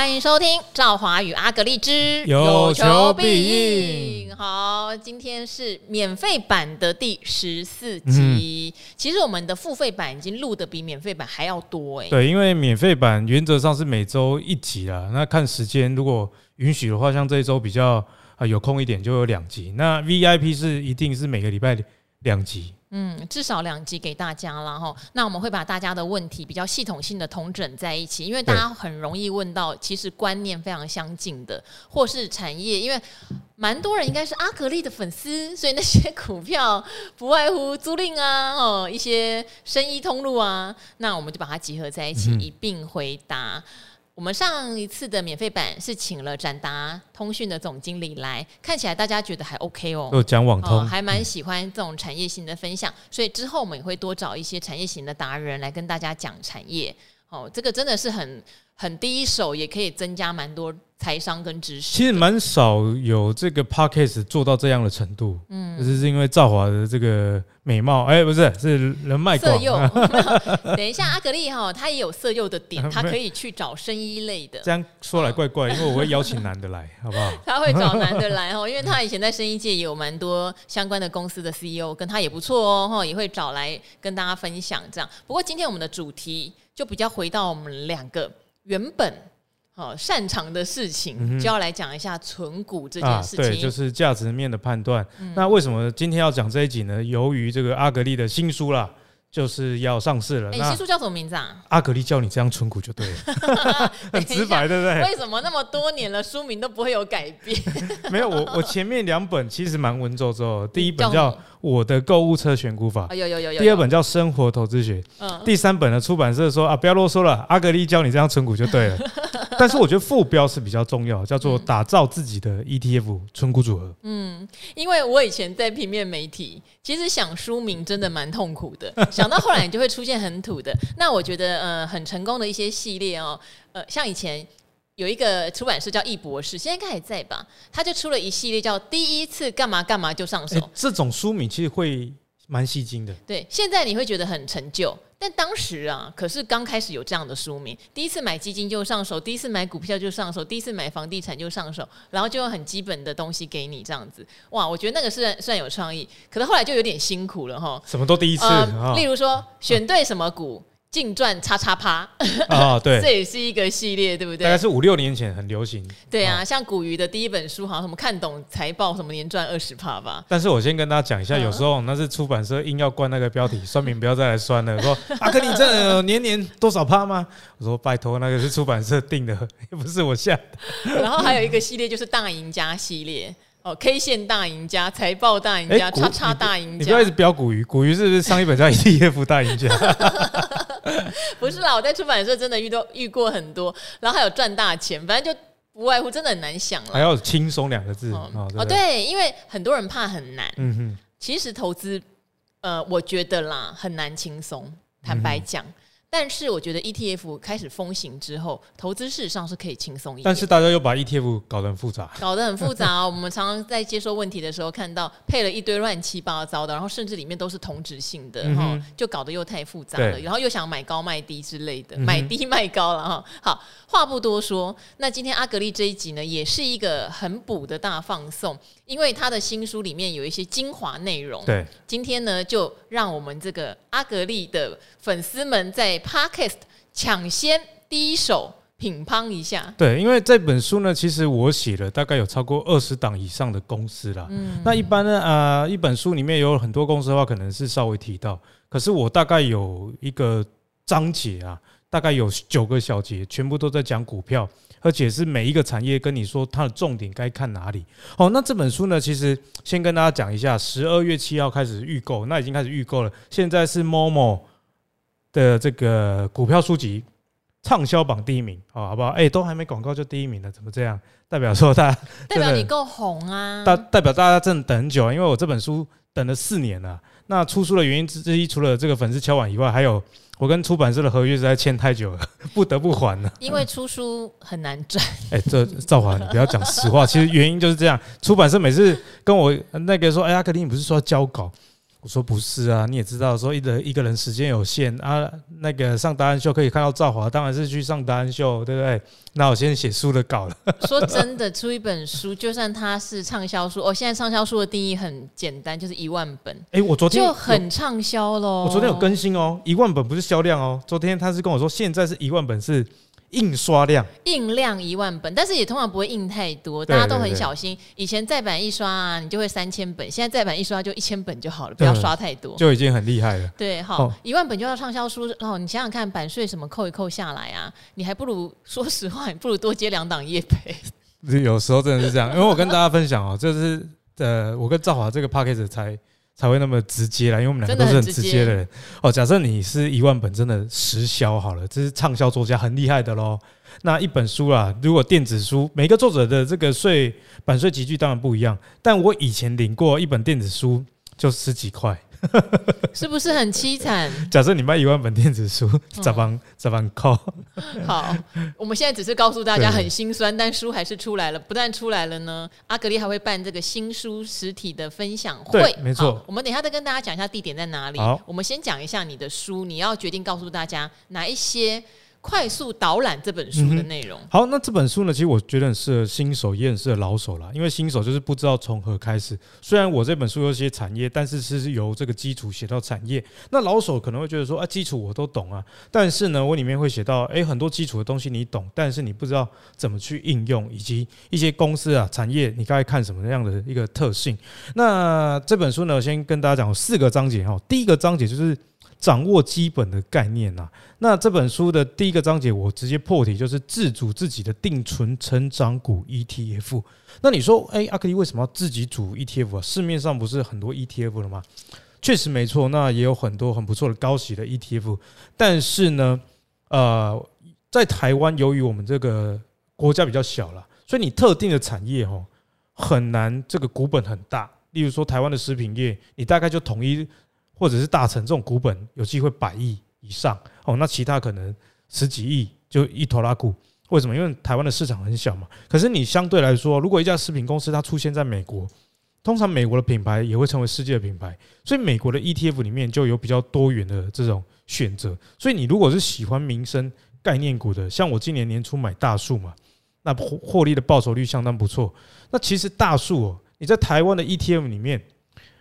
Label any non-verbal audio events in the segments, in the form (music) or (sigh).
欢迎收听《赵华与阿格丽之有求必应》。好，今天是免费版的第十四集。嗯、其实我们的付费版已经录的比免费版还要多哎。对，因为免费版原则上是每周一集啦。那看时间，如果允许的话，像这一周比较啊有空一点，就有两集。那 VIP 是一定是每个礼拜两集。嗯，至少两集给大家了哈。那我们会把大家的问题比较系统性的统整在一起，因为大家很容易问到，其实观念非常相近的，或是产业，因为蛮多人应该是阿格力的粉丝，所以那些股票不外乎租赁啊，(laughs) 哦，一些生意通路啊，那我们就把它集合在一起，一并回答。我们上一次的免费版是请了展达通讯的总经理来，看起来大家觉得还 OK 哦，就讲网通，还蛮喜欢这种产业型的分享，所以之后我们也会多找一些产业型的达人来跟大家讲产业。哦，这个真的是很很第一手，也可以增加蛮多。财商跟知识，其实蛮少有这个 podcast 做到这样的程度，嗯，就是是因为赵华的这个美貌，哎，不是，是人脉。色诱，(laughs) 等一下，阿格力哈，他也有色诱的点，(laughs) 他可以去找生医类的。这样说来怪怪，因为我会邀请男的来，好不好？(laughs) 他会找男的来哈，因为他以前在生医界也有蛮多相关的公司的 CEO，跟他也不错哦，哈，也会找来跟大家分享这样。不过今天我们的主题就比较回到我们两个原本。哦，擅长的事情就要来讲一下存股这件事情，对，就是价值面的判断。嗯、那为什么今天要讲这一集呢？由于这个阿格丽的新书啦，就是要上市了。你、欸，新书叫什么名字啊？阿格力教你这样存股就对了，(laughs) 很直白，对不对？为什么那么多年了，书名都不会有改变？(laughs) 没有，我我前面两本其实蛮文绉绉，第一本叫。我的购物车选股法，有有有有。第二本叫生活投资学，嗯，第三本的出版社说啊，不要啰嗦了，阿格力教你这样存股就对了。(laughs) 但是我觉得副标是比较重要，叫做打造自己的 ETF 存股组合。嗯，因为我以前在平面媒体，其实想书名真的蛮痛苦的，想到后来你就会出现很土的。那我觉得呃很成功的一些系列哦，呃像以前。有一个出版社叫易博士，现在应该还在吧？他就出了一系列叫《第一次干嘛干嘛就上手》欸。这种书名其实会蛮吸睛的。对，现在你会觉得很陈旧，但当时啊，可是刚开始有这样的书名：第一次买基金就上手，第一次买股票就上手，第一次买房地产就上手，然后就用很基本的东西给你这样子。哇，我觉得那个是算有创意，可是后来就有点辛苦了哈。什么都第一次，呃、例如说选对什么股。净赚叉叉趴啊，对，(laughs) 这也是一个系列，对不对？大概是五六年前很流行。对啊，像古鱼的第一本书，好像什么看懂财报，什么年赚二十趴吧。但是我先跟大家讲一下，有时候那是出版社硬要灌那个标题，酸民不要再来酸了。说阿格力这年年多少趴吗？我说拜托，那个是出版社定的，(laughs) 又不是我下的。然后还有一个系列就是大赢家系列。哦，K 线大赢家、财报大赢家、叉叉大赢家，你不要一直标古鱼，古鱼是不是上一本叫 ETF 大赢家？(laughs) (laughs) 不是啦，我在出版社真的遇到遇过很多，然后还有赚大钱，反正就不外乎真的很难想了。还要轻松两个字哦，哦，哦，对，因为很多人怕很难。嗯哼，其实投资，呃，我觉得啦，很难轻松，坦白讲。嗯但是我觉得 ETF 开始风行之后，投资事实上是可以轻松一点。但是大家又把 ETF 搞得很复杂，搞得很复杂哦。(laughs) 我们常常在接收问题的时候，看到配了一堆乱七八糟的，然后甚至里面都是同质性的，哈、嗯，就搞得又太复杂了。然后又想买高卖低之类的，买低卖高了哈。好，话不多说，那今天阿格力这一集呢，也是一个很补的大放送，因为他的新书里面有一些精华内容。对，今天呢，就让我们这个阿格力的粉丝们在 Podcast 抢先第一手品乓一下，对，因为这本书呢，其实我写了大概有超过二十档以上的公司啦。嗯，那一般呢，啊、呃，一本书里面有很多公司的话，可能是稍微提到，可是我大概有一个章节啊，大概有九个小节，全部都在讲股票，而且是每一个产业跟你说它的重点该看哪里。好，那这本书呢，其实先跟大家讲一下，十二月七号开始预购，那已经开始预购了，现在是 Momo。的这个股票书籍畅销榜第一名，好，好不好？哎，都还没广告就第一名了，怎么这样？代表说大家 (laughs) 代表你够红啊！代代表大家真的等很久，因为我这本书等了四年了。那出书的原因之之一，除了这个粉丝敲碗以外，还有我跟出版社的合约实在欠太久了，(laughs) 不得不还了。因为出书很难赚。哎，这赵华，你不要讲实话，其实原因就是这样。出版社每次跟我那个说，哎呀，阿克林，你不是说要交稿？我说不是啊，你也知道，说一人一个人时间有限啊，那个上达人秀可以看到赵华，当然是去上达人秀，对不对？那我先写书的稿了。(laughs) 说真的，出一本书，就算它是畅销书，哦，现在畅销书的定义很简单，就是一万本。哎、欸，我昨天就很畅销喽。我昨天有更新哦，一万本不是销量哦，昨天他是跟我说，现在是一万本是。印刷量，印量一万本，但是也通常不会印太多，大家都很小心。以前再版一刷啊，你就会三千本，现在再版一刷就一千本就好了，不要刷太多，就已经很厉害了。对，好，一万本就要畅销书，哦，你想想看，版税什么扣一扣下来啊，你还不如说实话，你不如多接两档业配。(laughs) 有时候真的是这样，因为我跟大家分享哦，就是呃，我跟赵华这个 p a c k a g e 才。才会那么直接啦，因为我们两个都是很直接的人。哦，假设你是一万本真的实销好了，这是畅销作家很厉害的喽。那一本书啦，如果电子书，每个作者的这个税版税集聚当然不一样，但我以前领过一本电子书就十几块。(laughs) 是不是很凄惨？假设你卖一万本电子书，咋办？咋办？靠。(laughs) 好，我们现在只是告诉大家很心酸，但书还是出来了。不但出来了呢，阿格力还会办这个新书实体的分享会。没错。我们等一下再跟大家讲一下地点在哪里。好，我们先讲一下你的书，你要决定告诉大家哪一些。快速导览这本书的内容。好，那这本书呢，其实我觉得很适合新手，也很适合老手啦。因为新手就是不知道从何开始。虽然我这本书有些产业，但是是由这个基础写到产业。那老手可能会觉得说啊，基础我都懂啊，但是呢，我里面会写到，诶，很多基础的东西你懂，但是你不知道怎么去应用，以及一些公司啊、产业，你该看什么样的一个特性。那这本书呢，先跟大家讲四个章节哈。第一个章节就是。掌握基本的概念呐。那这本书的第一个章节，我直接破题，就是自主自己的定存成长股 ETF。那你说，哎，阿克力为什么要自己组 ETF 啊？市面上不是很多 ETF 了吗？确实没错，那也有很多很不错的高息的 ETF。但是呢，呃，在台湾，由于我们这个国家比较小了，所以你特定的产业哦，很难这个股本很大。例如说，台湾的食品业，你大概就统一。或者是大成这种股本有机会百亿以上哦，那其他可能十几亿就一拖拉股。为什么？因为台湾的市场很小嘛。可是你相对来说，如果一家食品公司它出现在美国，通常美国的品牌也会成为世界的品牌，所以美国的 ETF 里面就有比较多元的这种选择。所以你如果是喜欢民生概念股的，像我今年年初买大树嘛，那获获利的报酬率相当不错。那其实大树哦，你在台湾的 ETF 里面。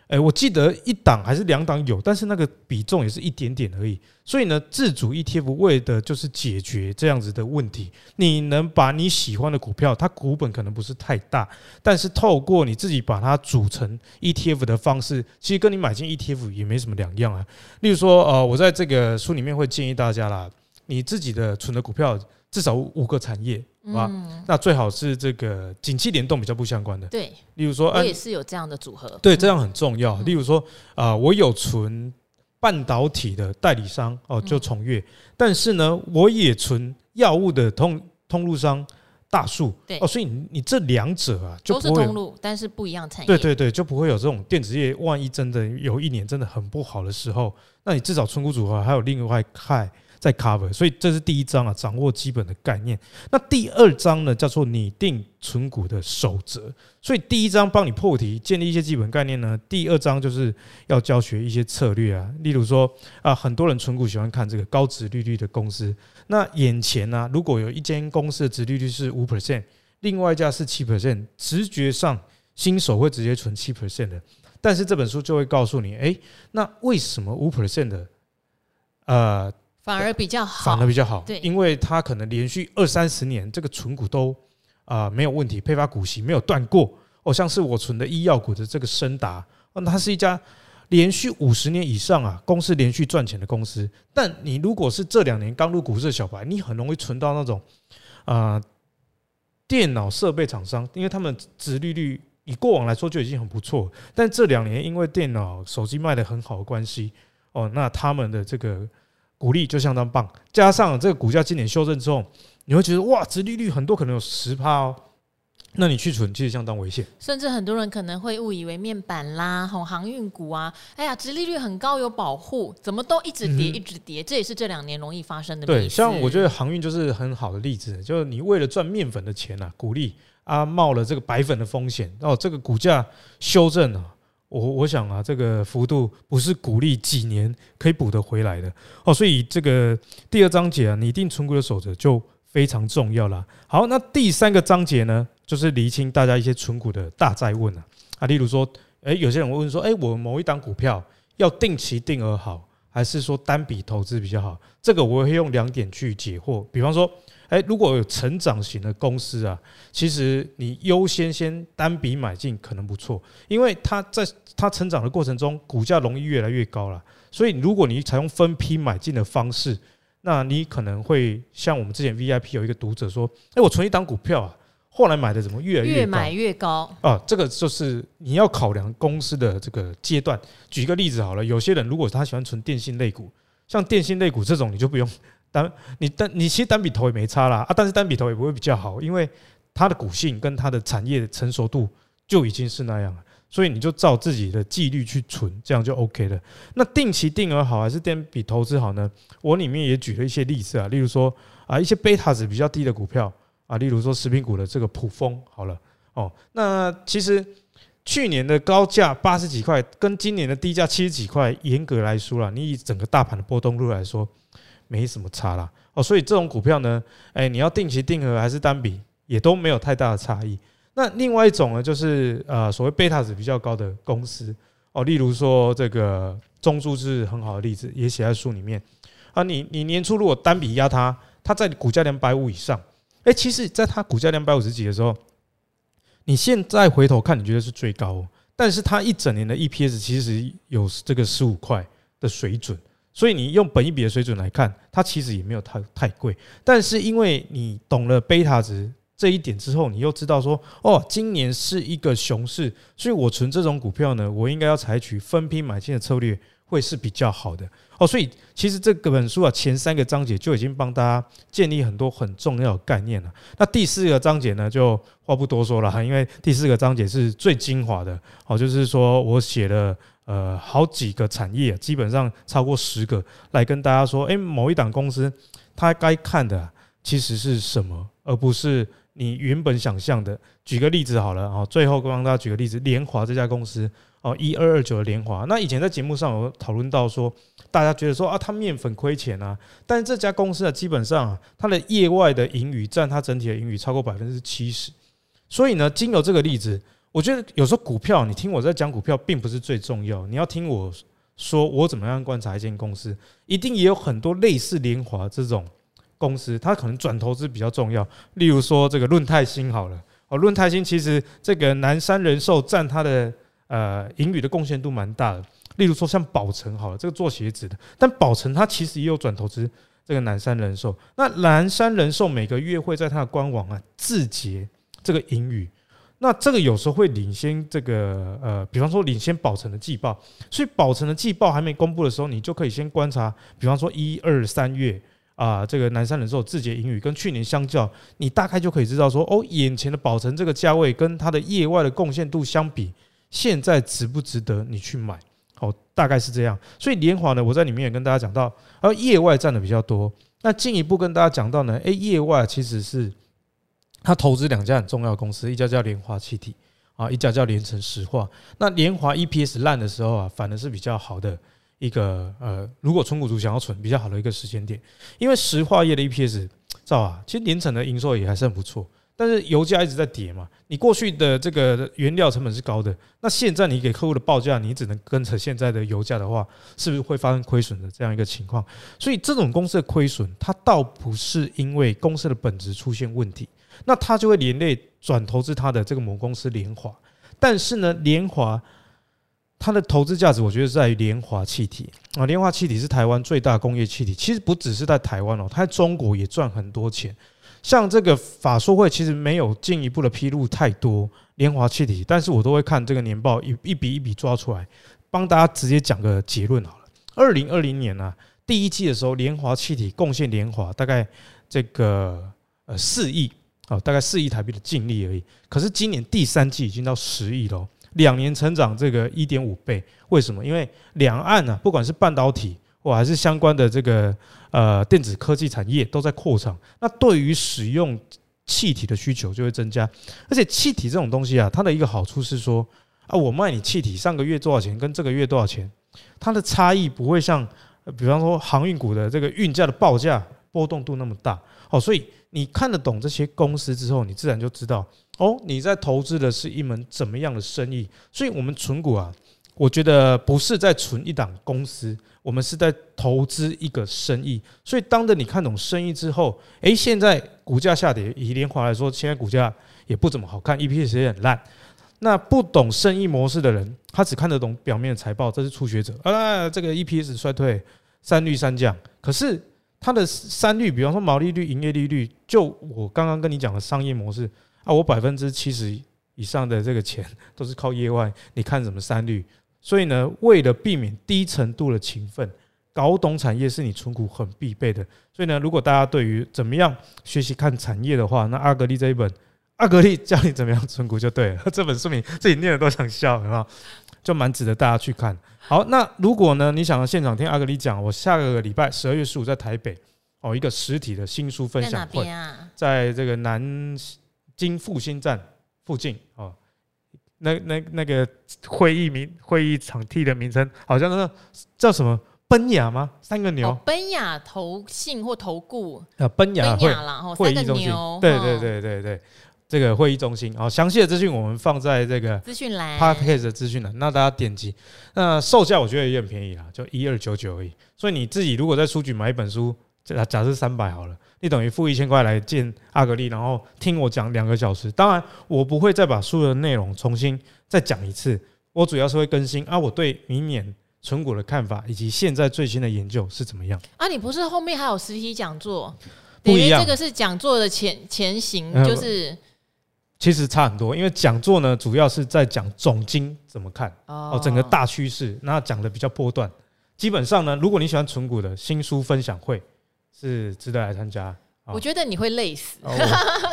哎，我记得一档还是两档有，但是那个比重也是一点点而已。所以呢，自主 ETF 为的就是解决这样子的问题。你能把你喜欢的股票，它股本可能不是太大，但是透过你自己把它组成 ETF 的方式，其实跟你买进 ETF 也没什么两样啊。例如说，呃，我在这个书里面会建议大家啦，你自己的存的股票至少五个产业。啊，嗯、那最好是这个景气联动比较不相关的。对，例如说，我也是有这样的组合。对，这样很重要。例如说，啊，我有存半导体的代理商哦，就崇越。但是呢，我也存药物的通通路商大树。对哦，所以你你这两者啊，就不会都是通路，但是不一样产业。对对对，就不会有这种电子业，万一真的有一年真的很不好的时候，那你至少存股组合还有另外一块。在 cover，所以这是第一章啊，掌握基本的概念。那第二章呢，叫做拟定存股的守则。所以第一章帮你破题，建立一些基本概念呢。第二章就是要教学一些策略啊，例如说啊，很多人存股喜欢看这个高殖利率的公司。那眼前呢，如果有一间公司的殖利率是五 percent，另外一家是七 percent，直觉上新手会直接存七 percent 的。但是这本书就会告诉你，哎，那为什么五 percent 的，呃？反而比较好，反而比较好，对，因为它可能连续二三十年这个存股都啊、呃、没有问题，配发股息没有断过。哦，像是我存的医药股的这个升达，哦，它是一家连续五十年以上啊公司连续赚钱的公司。但你如果是这两年刚入股市的小白，你很容易存到那种啊、呃、电脑设备厂商，因为他们殖利率以过往来说就已经很不错，但这两年因为电脑手机卖的很好的关系，哦，那他们的这个。股利就相当棒，加上这个股价今年修正之后，你会觉得哇，殖利率很多可能有十趴哦，那你去存其实相当危险。甚至很多人可能会误以为面板啦、航航运股啊，哎呀，殖利率很高有保护，怎么都一直跌一直跌，这也是这两年容易发生的。对，像我觉得航运就是很好的例子，就是你为了赚面粉的钱啊，鼓励啊冒了这个白粉的风险，哦，这个股价修正了。我我想啊，这个幅度不是鼓励几年可以补得回来的哦。所以这个第二章节啊，拟定存股的守则就非常重要了。好，那第三个章节呢，就是厘清大家一些存股的大哉问啊啊，例如说，诶，有些人会问说，诶，我某一档股票要定期定额好，还是说单笔投资比较好？这个我会用两点去解惑，比方说。诶，如果有成长型的公司啊，其实你优先先单笔买进可能不错，因为它在它成长的过程中，股价容易越来越高了。所以如果你采用分批买进的方式，那你可能会像我们之前 VIP 有一个读者说：“诶，我存一档股票啊，后来买的怎么越来越？”越买越高啊，这个就是你要考量公司的这个阶段。举一个例子好了，有些人如果他喜欢存电信类股，像电信类股这种，你就不用。单你单你其实单笔投也没差啦啊，但是单笔投也不会比较好，因为它的股性跟它的产业的成熟度就已经是那样了，所以你就照自己的纪律去存，这样就 OK 了。那定期定额好还是单笔投资好呢？我里面也举了一些例子啊，例如说啊一些贝塔值比较低的股票啊，例如说食品股的这个普丰好了哦，那其实去年的高价八十几块跟今年的低价七十几块，严格来说啦，你以整个大盘的波动率来说。没什么差啦，哦，所以这种股票呢，哎，你要定期定额还是单笔，也都没有太大的差异。那另外一种呢，就是呃，所谓贝塔值比较高的公司，哦，例如说这个中租是很好的例子，也写在书里面啊。你你年初如果单笔压它，它在股价两百五以上，哎，其实在它股价两百五十几的时候，你现在回头看，你觉得是最高，哦但是它一整年的 EPS 其实有这个十五块的水准。所以你用本一比的水准来看，它其实也没有太太贵。但是因为你懂了贝塔值这一点之后，你又知道说，哦，今年是一个熊市，所以我存这种股票呢，我应该要采取分批买进的策略，会是比较好的。哦，所以其实这个本书啊，前三个章节就已经帮大家建立很多很重要的概念了。那第四个章节呢，就话不多说了哈，因为第四个章节是最精华的。哦，就是说我写了。呃，好几个产业，基本上超过十个，来跟大家说，诶，某一档公司它该看的其实是什么，而不是你原本想象的。举个例子好了，哦，最后帮大家举个例子，联华这家公司，哦，一二二九的联华，那以前在节目上有讨论到说，大家觉得说啊，它面粉亏钱啊，但是这家公司啊，基本上它的业外的盈余占它整体的盈余超过百分之七十，所以呢，经由这个例子。我觉得有时候股票，你听我在讲股票，并不是最重要。你要听我说，我怎么样观察一间公司，一定也有很多类似联华这种公司，它可能转投资比较重要。例如说这个润泰新好了，哦，润泰新其实这个南山人寿占它的呃盈余的贡献度蛮大的。例如说像宝成好了，这个做鞋子的，但宝成它其实也有转投资这个南山人寿。那南山人寿每个月会在它的官网啊自结这个盈余。那这个有时候会领先这个呃，比方说领先宝成的季报，所以宝成的季报还没公布的时候，你就可以先观察，比方说一二三月啊，这个南山人寿字节盈余跟去年相较，你大概就可以知道说，哦，眼前的宝成这个价位跟它的业外的贡献度相比，现在值不值得你去买？哦，大概是这样。所以联华呢，我在里面也跟大家讲到，而业外占的比较多。那进一步跟大家讲到呢，诶，业外其实是。他投资两家很重要的公司，一家叫联华气体啊，一家叫联城石化。那联华 EPS 烂的时候啊，反而是比较好的一个呃，如果存股族想要存比较好的一个时间点，因为石化业的 EPS 照啊，其实联成的营收也还是很不错。但是油价一直在跌嘛，你过去的这个原料成本是高的，那现在你给客户的报价，你只能跟着现在的油价的话，是不是会发生亏损的这样一个情况？所以这种公司的亏损，它倒不是因为公司的本质出现问题。那他就会连累转投资他的这个母公司联华，但是呢，联华它的投资价值，我觉得是在于联华气体啊，联华气体是台湾最大工业气体，其实不只是在台湾哦，它在中国也赚很多钱。像这个法说会其实没有进一步的披露太多联华气体，但是我都会看这个年报一一笔一笔抓出来，帮大家直接讲个结论好了。二零二零年呢，第一季的时候，联华气体贡献联华大概这个呃四亿。哦，大概四亿台币的净利而已。可是今年第三季已经到十亿了，两年成长这个一点五倍。为什么？因为两岸呢，不管是半导体或还是相关的这个呃电子科技产业都在扩张。那对于使用气体的需求就会增加。而且气体这种东西啊，它的一个好处是说啊，我卖你气体上个月多少钱，跟这个月多少钱，它的差异不会像，比方说航运股的这个运价的报价波动度那么大。哦，所以你看得懂这些公司之后，你自然就知道哦，你在投资的是一门怎么样的生意。所以，我们存股啊，我觉得不是在存一档公司。我们是在投资一个生意，所以当着你看懂生意之后，诶，现在股价下跌，以联华来说，现在股价也不怎么好看，EPS 也很烂。那不懂生意模式的人，他只看得懂表面的财报，这是初学者啊。这个 EPS 衰退，三率三降，可是它的三率，比方说毛利率、营业利率，就我刚刚跟你讲的商业模式啊，我百分之七十以上的这个钱都是靠业外，你看什么三率？所以呢，为了避免低程度的勤奋，搞懂产业是你存股很必备的。所以呢，如果大家对于怎么样学习看产业的话，那阿格力这一本《阿格力教你怎么样存股》就对了。(laughs) 这本书名自己念的都想笑，有没有？就蛮值得大家去看。好，那如果呢，你想要现场听阿格里讲，我下个礼拜十二月十五在台北哦，一个实体的新书分享会，在这个南京复兴站附近哦。那那那个会议名会议场地的名称好像是叫什么奔雅吗？三个牛，奔雅投信或投顾啊，奔雅会会议中心，对对对对对，这个会议中心。好，详细的资讯我们放在这个资讯栏，Podcast 的资讯栏，那大家点击。那售价我觉得也很便宜啦，就一二九九而已。所以你自己如果在书局买一本书，假假设三百好了。你等于付一千块来见阿格力，然后听我讲两个小时。当然，我不会再把书的内容重新再讲一次。我主要是会更新啊，我对明年存股的看法，以及现在最新的研究是怎么样。啊，你不是后面还有实体讲座？不一样，这个是讲座的前前行，就是其实差很多。因为讲座呢，主要是在讲总经怎么看哦，整个大趋势，那讲的比较波段。基本上呢，如果你喜欢纯股的新书分享会。是值得来参加。我觉得你会累死，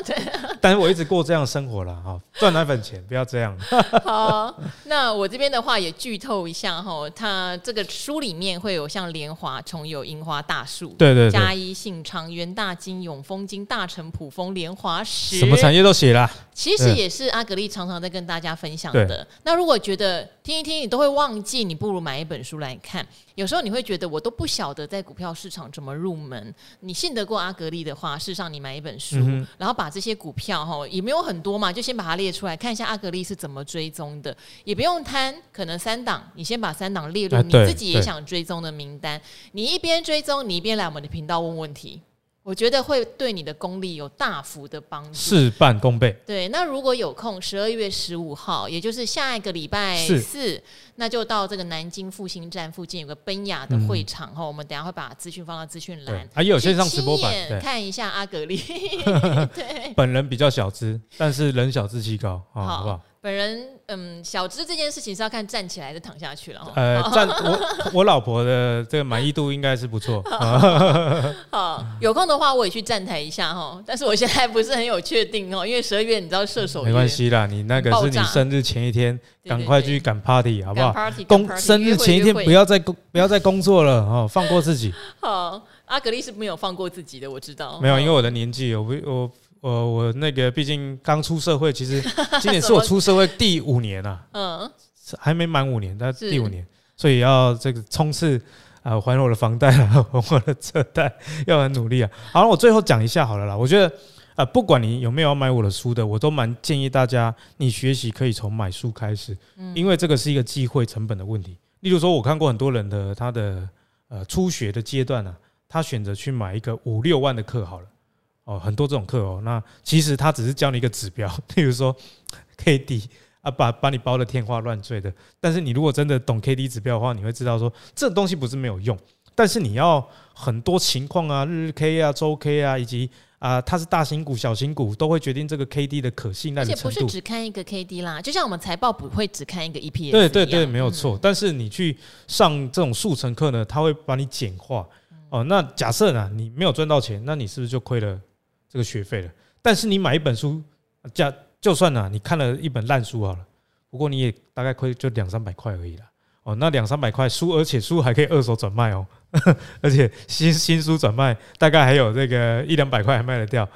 对。(laughs) 但是我一直过这样生活了哈，赚奶粉钱，不要这样。(laughs) 好，那我这边的话也剧透一下哈，它这个书里面会有像莲华、重友、樱花、大树、对对，嘉一、信昌、元大金、永丰金、大成、普丰、莲华石，什么产业都写了。其实也是阿格力常常在跟大家分享的。那如果觉得听一听你都会忘记，你不如买一本书来看。有时候你会觉得我都不晓得在股票市场怎么入门。你信得过阿格力的话，事实上你买一本书，嗯、然后把这些股票哈也没有很多嘛，就先把它列出来看一下阿格力是怎么追踪的，也不用贪，可能三档，你先把三档列入你自己也想追踪的名单。你一边追踪，你一边来我们的频道问问题。我觉得会对你的功力有大幅的帮助，事半功倍。对，那如果有空，十二月十五号，也就是下一个礼拜四，那就到这个南京复兴站附近有个奔雅的会场哈、嗯，我们等下会把资讯放到资讯栏，还有线上直播版，看一下阿格力。(laughs) 对，本人比较小资，但是人小志气高，好，好不好？本人嗯，小资这件事情是要看站起来的躺下去了。呃，(laughs) 站我我老婆的这个满意度应该是不错。(laughs) 好，有空的话我也去站台一下哈，但是我现在不是很有确定哦，因为十二月你知道射手。没关系啦，你那个是你生日前一天，赶快去赶 party 好不好？工生日前一天不要再工不要再工作了哦，放过自己。(laughs) 好，阿格丽是没有放过自己的，我知道。没有，因为我的年纪，我不我。我我那个毕竟刚出社会，其实 (laughs) 今年是我出社会第五年啊，嗯，还没满五年，但第五年，所以要这个冲刺啊，还我的房贷啊，(laughs) 还我的车贷，要很努力啊。好了，我最后讲一下好了啦。我觉得啊，不管你有没有要买我的书的，我都蛮建议大家，你学习可以从买书开始，因为这个是一个机会成本的问题。例如说，我看过很多人的他的呃初学的阶段呢，他选择去买一个五六万的课好了。哦，很多这种课哦，那其实他只是教你一个指标，(laughs) 譬如说 K D 啊，把把你包的天花乱坠的。但是你如果真的懂 K D 指标的话，你会知道说这东西不是没有用，但是你要很多情况啊，日 K 啊、周 K 啊，以及啊它是大型股、小型股，都会决定这个 K D 的可信赖的程度。而且不是只看一个 K D 啦，就像我们财报不会只看一个 E P S。对对对，没有错。但是你去上这种速成课呢，它会把你简化。哦，那假设呢，你没有赚到钱，那你是不是就亏了？这个学费了，但是你买一本书，价就算了，你看了一本烂书好了，不过你也大概亏就两三百块而已了。哦，那两三百块书，而且书还可以二手转卖哦，(laughs) 而且新新书转卖大概还有这个一两百块还卖得掉。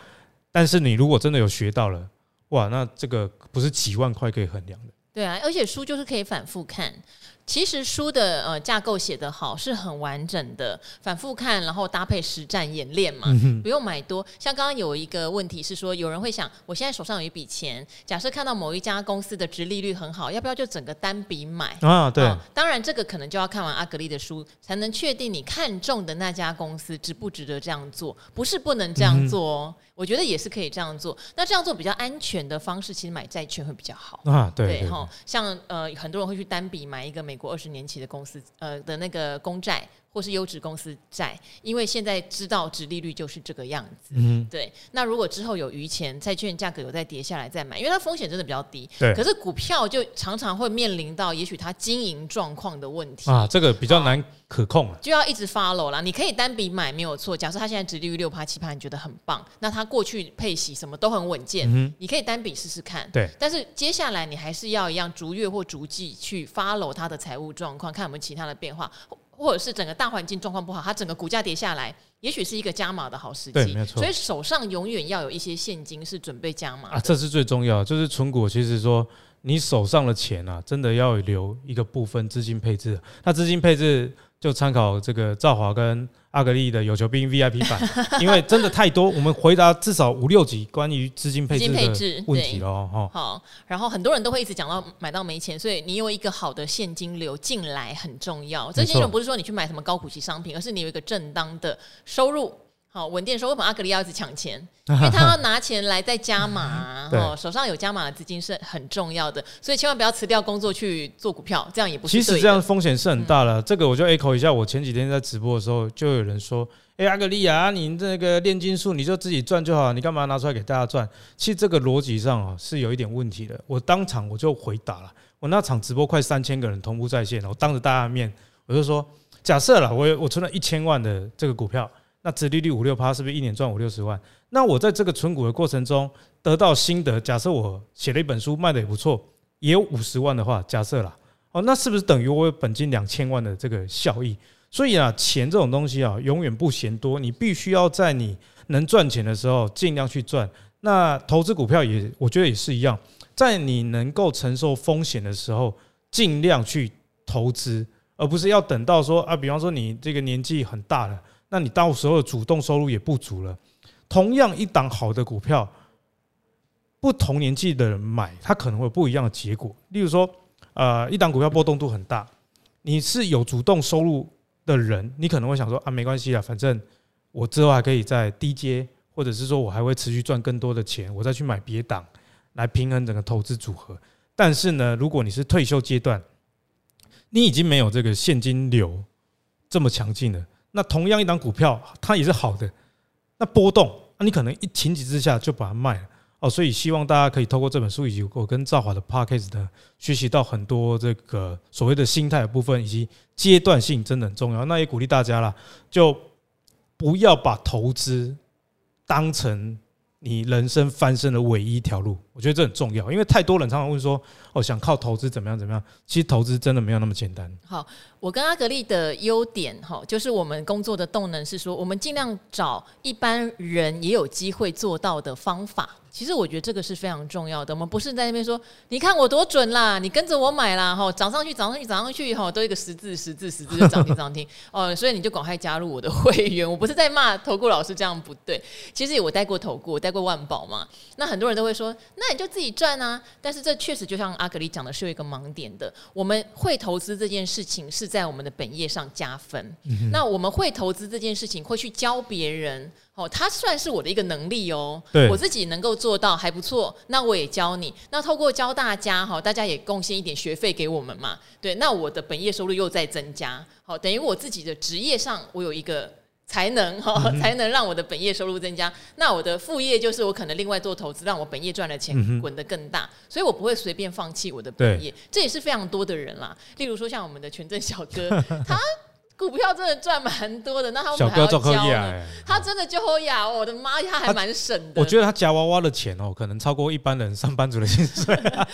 但是你如果真的有学到了，哇，那这个不是几万块可以衡量的。对啊，而且书就是可以反复看。其实书的呃架构写得好，是很完整的，反复看，然后搭配实战演练嘛，嗯、不用买多。像刚刚有一个问题是说，有人会想，我现在手上有一笔钱，假设看到某一家公司的值利率很好，要不要就整个单笔买啊？对、哦，当然这个可能就要看完阿格丽的书，才能确定你看中的那家公司值不值得这样做，不是不能这样做哦。嗯我觉得也是可以这样做。那这样做比较安全的方式，其实买债券会比较好啊。对哈，像呃很多人会去单笔买一个美过二十年期的公司呃的那个公债。或是优质公司债，因为现在知道殖利率就是这个样子。嗯，对。那如果之后有余钱，债券价格有再跌下来再买，因为它风险真的比较低。对。可是股票就常常会面临到，也许它经营状况的问题啊，这个比较难可控，就要一直 follow 啦。你可以单笔买没有错，假设它现在殖利率六趴七趴，你觉得很棒，那它过去配息什么都很稳健，嗯、你可以单笔试试看。对。但是接下来你还是要一样逐月或逐季去 follow 它的财务状况，看有没有其他的变化。或者是整个大环境状况不好，它整个股价跌下来，也许是一个加码的好时机。对，没错。所以手上永远要有一些现金，是准备加码啊，这是最重要的。就是存股，其实说你手上的钱啊，真的要留一个部分资金配置。那资金配置就参考这个兆华跟。阿格丽的有求必应 VIP 版，(laughs) 因为真的太多，我们回答至少五六集关于资金配置的问题了哈。好，然后很多人都会一直讲到买到没钱，所以你有一个好的现金流进来很重要。这些人不是说你去买什么高股息商品，而是你有一个正当的收入。好，稳定的时候，为什么，阿格里要一直抢钱，(laughs) 因为他要拿钱来再加码，(laughs) 哦，手上有加码的资金是很重要的，所以千万不要辞掉工作去做股票，这样也不是。其实这样风险是很大的，嗯、这个我就 echo 一下，我前几天在直播的时候，就有人说，哎、欸，阿格力啊，你这个炼金术你就自己赚就好，你干嘛拿出来给大家赚？其实这个逻辑上啊是有一点问题的。我当场我就回答了，我那场直播快三千个人同步在线，我当着大家的面，我就说，假设了我我存了一千万的这个股票。那殖利率五六趴，是不是一年赚五六十万？那我在这个存股的过程中得到心得，假设我写了一本书卖的也不错，也有五十万的话，假设啦，哦，那是不是等于我有本金两千万的这个效益？所以啊，钱这种东西啊，永远不嫌多，你必须要在你能赚钱的时候尽量去赚。那投资股票也，我觉得也是一样，在你能够承受风险的时候，尽量去投资，而不是要等到说啊，比方说你这个年纪很大了。那你到时候主动收入也不足了。同样一档好的股票，不同年纪的人买，它可能会有不一样的结果。例如说，呃，一档股票波动度很大，你是有主动收入的人，你可能会想说啊，没关系啊，反正我之后还可以再低阶，或者是说我还会持续赚更多的钱，我再去买别档来平衡整个投资组合。但是呢，如果你是退休阶段，你已经没有这个现金流这么强劲了。那同样一档股票，它也是好的，那波动，那你可能一情急之下就把它卖了哦。所以希望大家可以透过这本书以及我跟兆华的 Podcast 的学习到很多这个所谓的心态的部分，以及阶段性真的很重要。那也鼓励大家啦，就不要把投资当成。你人生翻身的唯一一条路，我觉得这很重要，因为太多人常常问说：“哦，想靠投资怎么样怎么样？”其实投资真的没有那么简单。好，我跟阿格丽的优点哈，就是我们工作的动能是说，我们尽量找一般人也有机会做到的方法。其实我觉得这个是非常重要的。我们不是在那边说，你看我多准啦，你跟着我买啦，哈，涨上去，涨上去，涨上去，哈，都一个十字，十字，十字就涨停，涨停。(laughs) 哦，所以你就赶快加入我的会员。我不是在骂投顾老师这样不对。其实我带过投顾，我带过万宝嘛。那很多人都会说，那你就自己赚啊。但是这确实就像阿格里讲的，是有一个盲点的。我们会投资这件事情是在我们的本业上加分。嗯、那我们会投资这件事情，会去教别人。哦，它算是我的一个能力哦，对。我自己能够做到还不错，那我也教你，那透过教大家哈，大家也贡献一点学费给我们嘛，对，那我的本业收入又在增加，好，等于我自己的职业上我有一个才能哈，才能让我的本业收入增加，那我的副业就是我可能另外做投资，让我本业赚的钱滚得更大，所以我不会随便放弃我的本业，这也是非常多的人啦，例如说像我们的权证小哥，(laughs) 他。股票真的赚蛮多的，那他为什么还要教呢？他真的就好呀！我的妈呀，他还蛮省的。我觉得他夹娃娃的钱哦，可能超过一般人上班族的薪水。他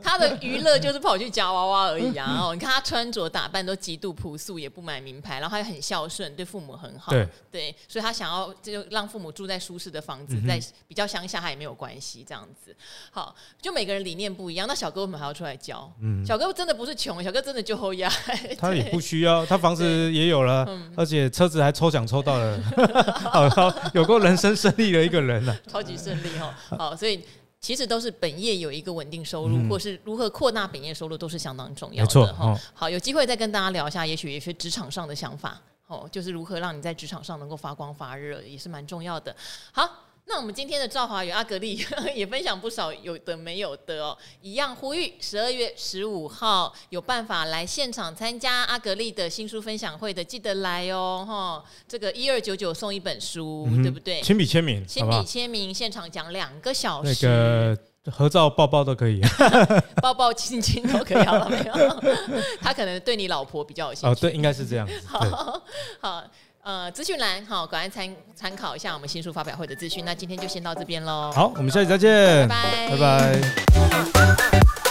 (laughs) 他的娱乐就是跑去夹娃娃而已啊。(laughs) 哦，你看他穿着打扮都极度朴素，也不买名牌，然后他又很孝顺，对父母很好。对对，所以他想要就让父母住在舒适的房子，在比较乡下，他也没有关系。这样子，好，就每个人理念不一样。那小哥为什么还要出来教？嗯，小哥真的不是穷，小哥真的就后压。他也 (laughs) 不需要，他房子也有了，而且车子还抽奖抽到了，(laughs) 好，好，有过人生胜利的一个人了，超级胜利哦。好，所以。其实都是本业有一个稳定收入，嗯、或是如何扩大本业收入，都是相当重要的哈。哦、好，有机会再跟大家聊一下，也许有些职场上的想法哦，就是如何让你在职场上能够发光发热，也是蛮重要的。好。那我们今天的赵华与阿格力 (laughs) 也分享不少有的没有的哦，一样呼吁十二月十五号有办法来现场参加阿格力的新书分享会的，记得来哦哈。这个一二九九送一本书，嗯、对不对？亲笔签名，亲笔签名，现场讲两个小时，那个合照、抱抱都可以，(laughs) (laughs) 抱抱亲亲都可以，好了没有？他可能对你老婆比较有兴趣，哦，对，应该是这样子。好，好。呃，资讯栏好，赶快参参考一下我们新书发表会的资讯。那今天就先到这边喽。好，我们下期再见，拜拜，拜拜。